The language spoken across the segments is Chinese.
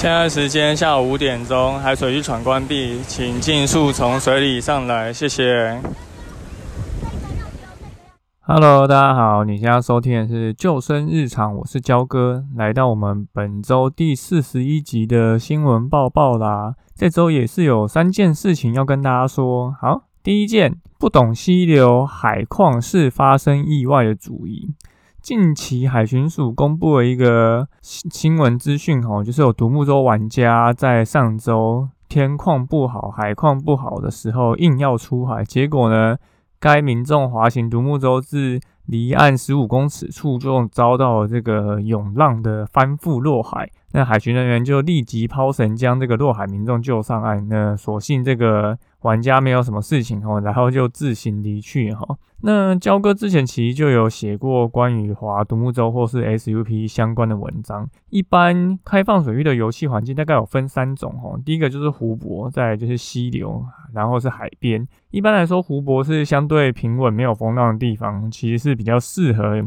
现在时间下午五点钟，海水浴场关闭，请尽速从水里上来，谢谢。Hello，大家好，你现在收听的是《救生日常》，我是焦哥，来到我们本周第四十一集的新闻报报啦。这周也是有三件事情要跟大家说。好，第一件，不懂溪流海况是发生意外的主因。近期海巡署公布了一个新新闻资讯，哦，就是有独木舟玩家在上周天况不好、海况不好的时候硬要出海，结果呢，该民众滑行独木舟至离岸十五公尺处，就遭到这个涌浪的翻覆落海。那海巡人员就立即抛绳将这个落海民众救上岸。那所幸这个玩家没有什么事情哦，然后就自行离去哈。那焦哥之前其实就有写过关于划独木舟或是 SUP 相关的文章。一般开放水域的游戏环境大概有分三种哈，第一个就是湖泊，再就是溪流，然后是海边。一般来说，湖泊是相对平稳、没有风浪的地方，其实是比较适合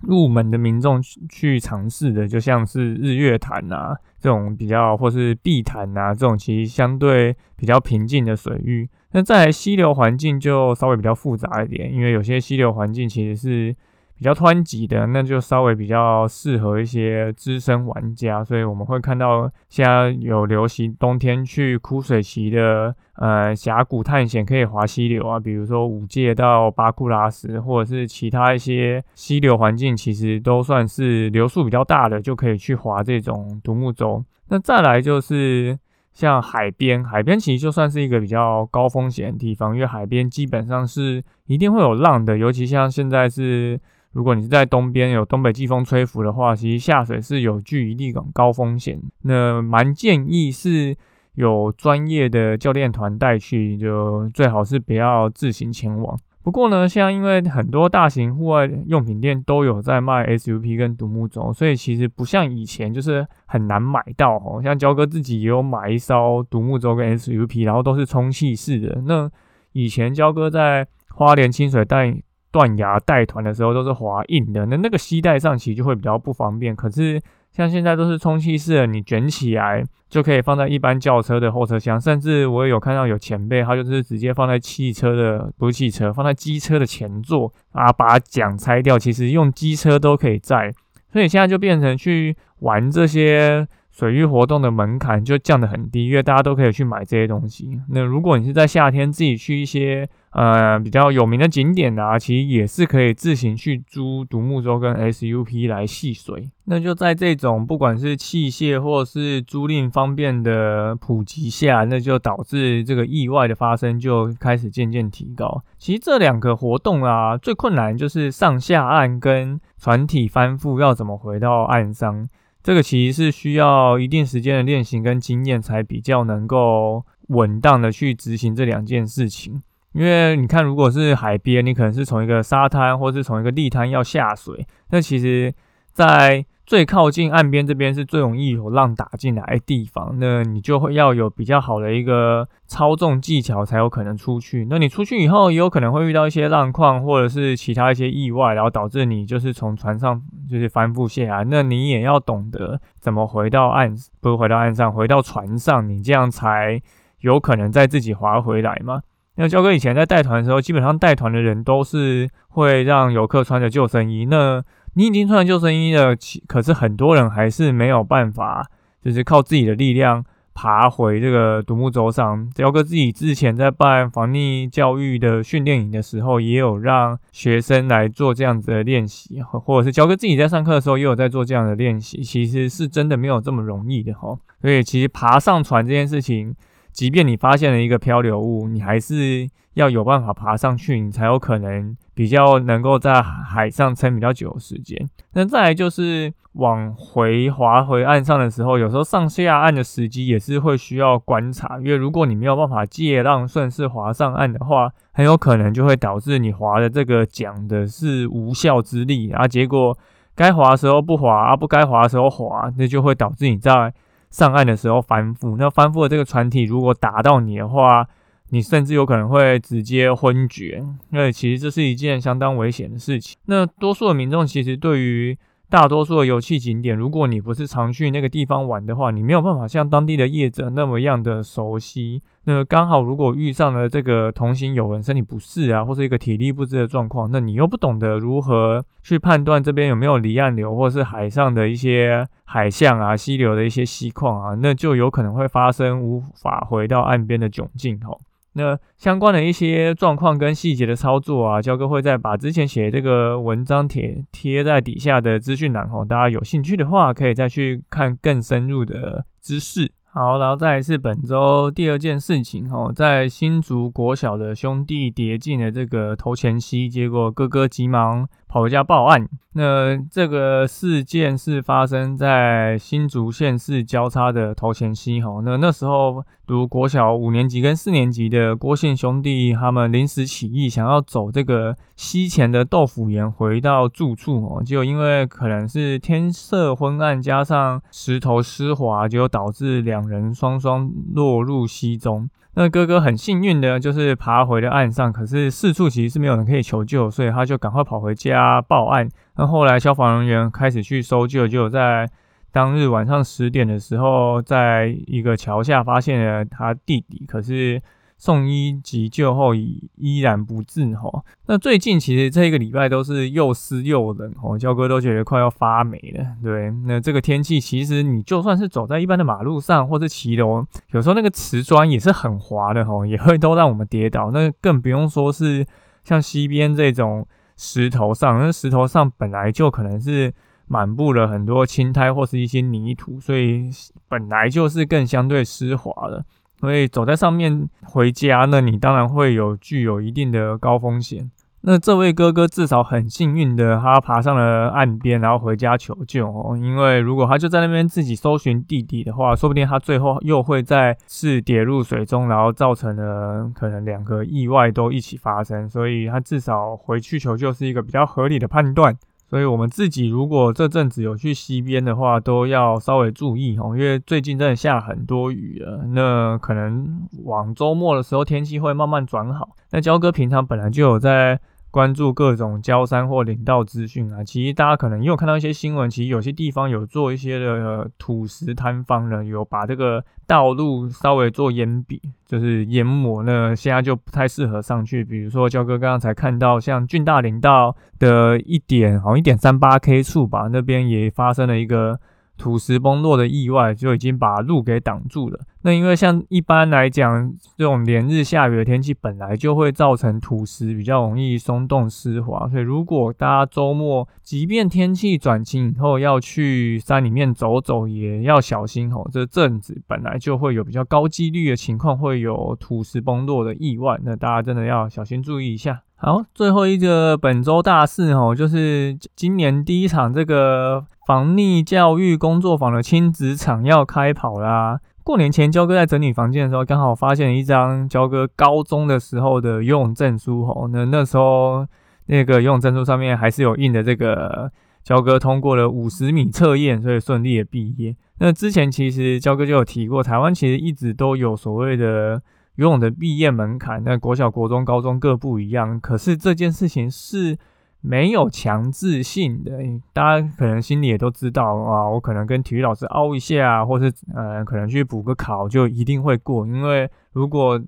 入门的民众去尝试的，就像是日月潭啊这种比较，或是碧潭啊这种其实相对比较平静的水域。那在溪流环境就稍微比较复杂一点，因为有些溪流环境其实是比较湍急的，那就稍微比较适合一些资深玩家。所以我们会看到现在有流行冬天去枯水期的呃峡谷探险，可以滑溪流啊，比如说五界到巴库拉斯，或者是其他一些溪流环境，其实都算是流速比较大的，就可以去滑这种独木舟。那再来就是。像海边，海边其实就算是一个比较高风险的地方，因为海边基本上是一定会有浪的，尤其像现在是，如果你是在东边有东北季风吹拂的话，其实下水是有距离地港高风险。那蛮建议是有专业的教练团带去，就最好是不要自行前往。不过呢，现在因为很多大型户外用品店都有在卖 SUP 跟独木舟，所以其实不像以前就是很难买到哦。像焦哥自己也有买一艘独木舟跟 SUP，然后都是充气式的。那以前焦哥在花莲清水带断崖带团的时候，都是滑硬的，那那个膝带上其实就会比较不方便。可是像现在都是充气式的，你卷起来就可以放在一般轿车的后车厢，甚至我有看到有前辈，他就是直接放在汽车的，不是汽车，放在机车的前座啊，把桨拆掉，其实用机车都可以载，所以现在就变成去玩这些。水域活动的门槛就降得很低，因为大家都可以去买这些东西。那如果你是在夏天自己去一些呃比较有名的景点啊，其实也是可以自行去租独木舟跟 SUP 来戏水。那就在这种不管是器械或是租赁方便的普及下，那就导致这个意外的发生就开始渐渐提高。其实这两个活动啊，最困难就是上下岸跟船体翻覆要怎么回到岸上。这个其实是需要一定时间的练习跟经验，才比较能够稳当的去执行这两件事情。因为你看，如果是海边，你可能是从一个沙滩或是从一个地滩要下水，那其实，在最靠近岸边这边是最容易有浪打进来的地方，那你就会要有比较好的一个操纵技巧才有可能出去。那你出去以后也有可能会遇到一些浪况或者是其他一些意外，然后导致你就是从船上就是帆布鞋啊。那你也要懂得怎么回到岸，不是回到岸上，回到船上，你这样才有可能再自己划回来嘛。那焦哥以前在带团的时候，基本上带团的人都是会让游客穿着救生衣。那你已经穿了救生衣了，可是很多人还是没有办法，就是靠自己的力量爬回这个独木舟上。焦哥自己之前在办防溺教育的训练营的时候，也有让学生来做这样子的练习，或者是焦哥自己在上课的时候也有在做这样的练习。其实是真的没有这么容易的哈。所以其实爬上船这件事情，即便你发现了一个漂流物，你还是要有办法爬上去，你才有可能。比较能够在海上撑比较久的时间。那再来就是往回划回岸上的时候，有时候上下岸的时机也是会需要观察，因为如果你没有办法借浪顺势划上岸的话，很有可能就会导致你划的这个桨的是无效之力啊，结果该划的时候不划啊，不该划的时候划，那就会导致你在上岸的时候翻覆。那翻覆的这个船体如果打到你的话，你甚至有可能会直接昏厥，那其实这是一件相当危险的事情。那多数的民众其实对于大多数的游憩景点，如果你不是常去那个地方玩的话，你没有办法像当地的业者那么样的熟悉。那刚好如果遇上了这个同行友人身体不适啊，或是一个体力不支的状况，那你又不懂得如何去判断这边有没有离岸流，或是海上的一些海象啊、溪流的一些溪况啊，那就有可能会发生无法回到岸边的窘境吼。那相关的一些状况跟细节的操作啊，焦哥会再把之前写这个文章贴贴在底下的资讯栏哦，大家有兴趣的话，可以再去看更深入的知识。好，然后再是本周第二件事情哦，在新竹国小的兄弟跌进了这个头前溪，结果哥哥急忙跑回家报案。那这个事件是发生在新竹县市交叉的头前溪哈。那那时候读国小五年级跟四年级的郭姓兄弟，他们临时起意想要走这个溪前的豆腐岩回到住处哦，就因为可能是天色昏暗，加上石头湿滑，就导致两人双双落入溪中。那哥哥很幸运的，就是爬回了岸上，可是四处其实是没有人可以求救，所以他就赶快跑回家报案。那后来消防人员开始去搜救，就在当日晚上十点的时候，在一个桥下发现了他弟弟，可是。送医急救后已依然不治哈。那最近其实这一个礼拜都是又湿又冷哦，焦哥都觉得快要发霉了。对，那这个天气其实你就算是走在一般的马路上或者骑楼，有时候那个瓷砖也是很滑的吼，也会都让我们跌倒。那更不用说是像西边这种石头上，那石头上本来就可能是满布了很多青苔或是一些泥土，所以本来就是更相对湿滑的。所以走在上面回家，那你当然会有具有一定的高风险。那这位哥哥至少很幸运的，他爬上了岸边，然后回家求救哦。因为如果他就在那边自己搜寻弟弟的话，说不定他最后又会再次跌入水中，然后造成了可能两个意外都一起发生。所以他至少回去求救是一个比较合理的判断。所以，我们自己如果这阵子有去溪边的话，都要稍微注意哦，因为最近真的下很多雨了。那可能往周末的时候，天气会慢慢转好。那焦哥平常本来就有在。关注各种焦山或林道资讯啊，其实大家可能也有看到一些新闻，其实有些地方有做一些的土石坍方呢，有把这个道路稍微做淹比，就是淹没，呢现在就不太适合上去。比如说焦哥刚刚才看到，像俊大林道的一点好像一点三八 K 处吧，那边也发生了一个。土石崩落的意外就已经把路给挡住了。那因为像一般来讲，这种连日下雨的天气本来就会造成土石比较容易松动湿滑，所以如果大家周末即便天气转晴以后要去山里面走走，也要小心哦。这阵子本来就会有比较高几率的情况，会有土石崩落的意外，那大家真的要小心注意一下。好，最后一个本周大事哦，就是今年第一场这个防溺教育工作坊的亲子场要开跑啦。过年前，焦哥在整理房间的时候，刚好发现一张焦哥高中的时候的游泳证书哦。那那时候那个游泳证书上面还是有印的这个焦哥通过了五十米测验，所以顺利的毕业。那之前其实焦哥就有提过，台湾其实一直都有所谓的。游泳的毕业门槛，那国小、国中、高中各不一样。可是这件事情是没有强制性的，大家可能心里也都知道啊。我可能跟体育老师凹一下，或是呃，可能去补个考，就一定会过。因为如果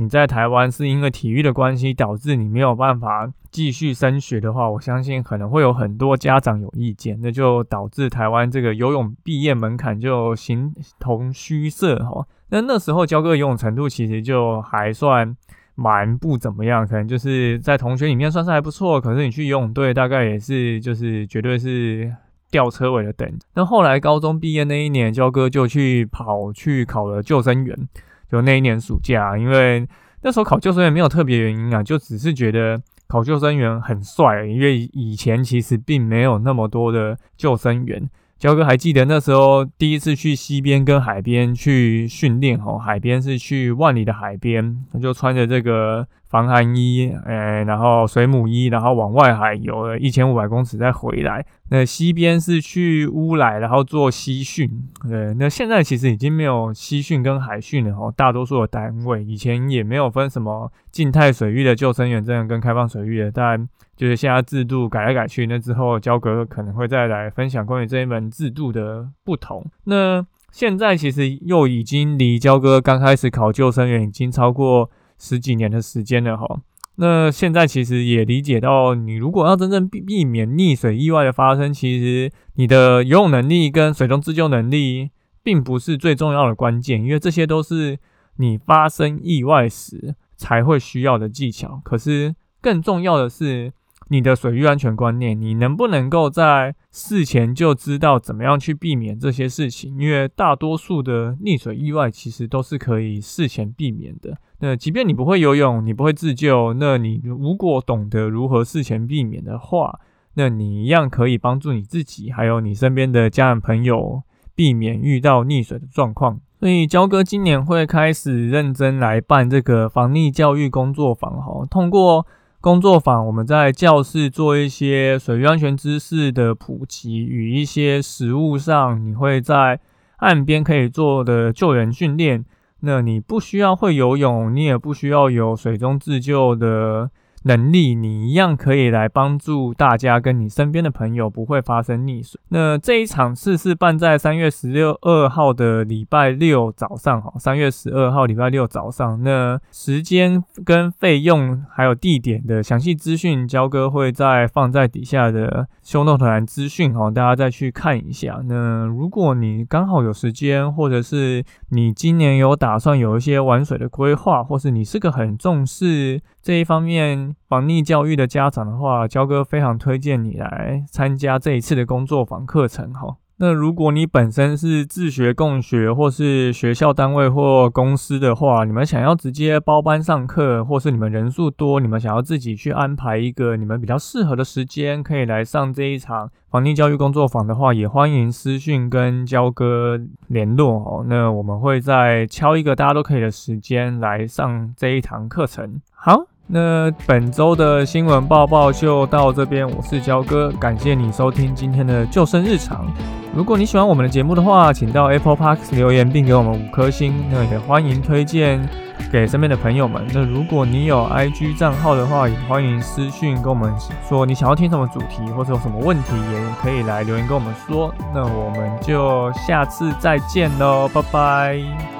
你在台湾是因为体育的关系导致你没有办法继续升学的话，我相信可能会有很多家长有意见，那就导致台湾这个游泳毕业门槛就形同虚设哈。那那时候教哥游泳程度其实就还算蛮不怎么样，可能就是在同学里面算是还不错。可是你去游泳队大概也是就是绝对是吊车尾的等。那后来高中毕业那一年，焦哥就去跑去考了救生员。就那一年暑假，因为那时候考救生员没有特别原因啊，就只是觉得考救生员很帅，因为以前其实并没有那么多的救生员。焦哥还记得那时候第一次去西边跟海边去训练哦，海边是去万里的海边，就穿着这个。防寒衣，诶，然后水母衣，然后往外海游了一千五百公尺再回来。那西边是去乌来，然后做西训。对，那现在其实已经没有西训跟海训了哦，大多数的单位以前也没有分什么静态水域的救生员证跟开放水域的，但就是现在制度改来改去。那之后焦哥可能会再来分享关于这一门制度的不同。那现在其实又已经离焦哥刚开始考救生员已经超过。十几年的时间了哈，那现在其实也理解到，你如果要真正避避免溺水意外的发生，其实你的游泳能力跟水中自救能力并不是最重要的关键，因为这些都是你发生意外时才会需要的技巧。可是更重要的是。你的水域安全观念，你能不能够在事前就知道怎么样去避免这些事情？因为大多数的溺水意外其实都是可以事前避免的。那即便你不会游泳，你不会自救，那你如果懂得如何事前避免的话，那你一样可以帮助你自己，还有你身边的家人朋友避免遇到溺水的状况。所以焦哥今年会开始认真来办这个防溺教育工作坊，哈，通过。工作坊，我们在教室做一些水域安全知识的普及，与一些实物上你会在岸边可以做的救援训练。那你不需要会游泳，你也不需要有水中自救的。能力，你一样可以来帮助大家，跟你身边的朋友不会发生溺水。那这一场次是办在三月十六二号的礼拜六早上，哈，三月十二号礼拜六早上。那时间跟费用还有地点的详细资讯，焦哥会再放在底下的修诺团资讯，哈，大家再去看一下。那如果你刚好有时间，或者是你今年有打算有一些玩水的规划，或是你是个很重视。这一方面防溺教育的家长的话，焦哥非常推荐你来参加这一次的工作坊课程哈。那如果你本身是自学共学，或是学校单位或公司的话，你们想要直接包班上课，或是你们人数多，你们想要自己去安排一个你们比较适合的时间，可以来上这一场防溺教育工作坊的话，也欢迎私讯跟焦哥联络哦。那我们会再敲一个大家都可以的时间来上这一堂课程。好。那本周的新闻报报就到这边，我是焦哥，感谢你收听今天的救生日常。如果你喜欢我们的节目的话，请到 Apple Park 留言并给我们五颗星。那也欢迎推荐给身边的朋友们。那如果你有 IG 账号的话，也欢迎私讯跟我们说你想要听什么主题，或者有什么问题，也可以来留言跟我们说。那我们就下次再见喽，拜拜。